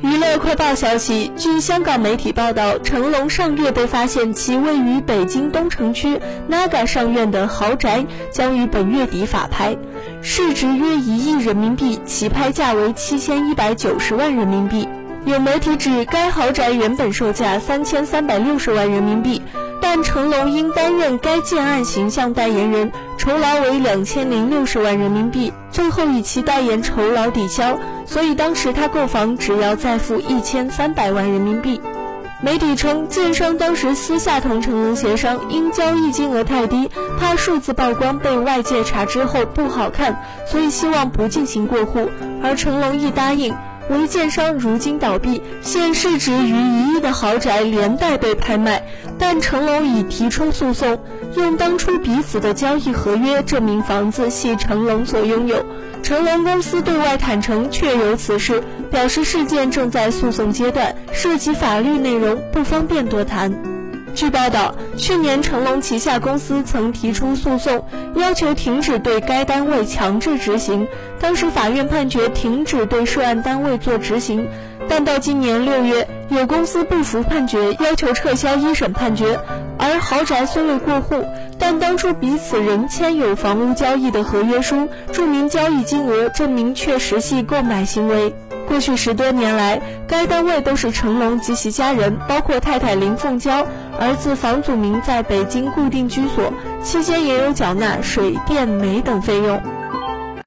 娱乐快报消息，据香港媒体报道，成龙上月被发现其位于北京东城区 Naga 上院的豪宅将于本月底法拍，市值约一亿人民币，起拍价为七千一百九十万人民币。有媒体指，该豪宅原本售价三千三百六十万人民币，但成龙因担任该建案形象代言人，酬劳为两千零六十万人民币，最后以其代言酬劳抵消。所以当时他购房只要再付一千三百万人民币。媒体称，建商当时私下同成龙协商，因交易金额太低，怕数字曝光被外界查之后不好看，所以希望不进行过户，而成龙一答应。为建商如今倒闭，现市值逾一亿的豪宅连带被拍卖，但成龙已提出诉讼，用当初彼此的交易合约证明房子系成龙所拥有。成龙公司对外坦诚确有此事，表示事件正在诉讼阶段，涉及法律内容，不方便多谈。据报道，去年成龙旗下公司曾提出诉讼，要求停止对该单位强制执行。当时法院判决停止对涉案单位做执行，但到今年六月，有公司不服判决，要求撤销一审判决。而豪宅虽未过户，但当初彼此仍签有房屋交易的合约书，注明交易金额，证明确实系购买行为。过去十多年来，该单位都是成龙及其家人，包括太太林凤娇、儿子房祖名在北京固定居所，期间也有缴纳水电煤等费用。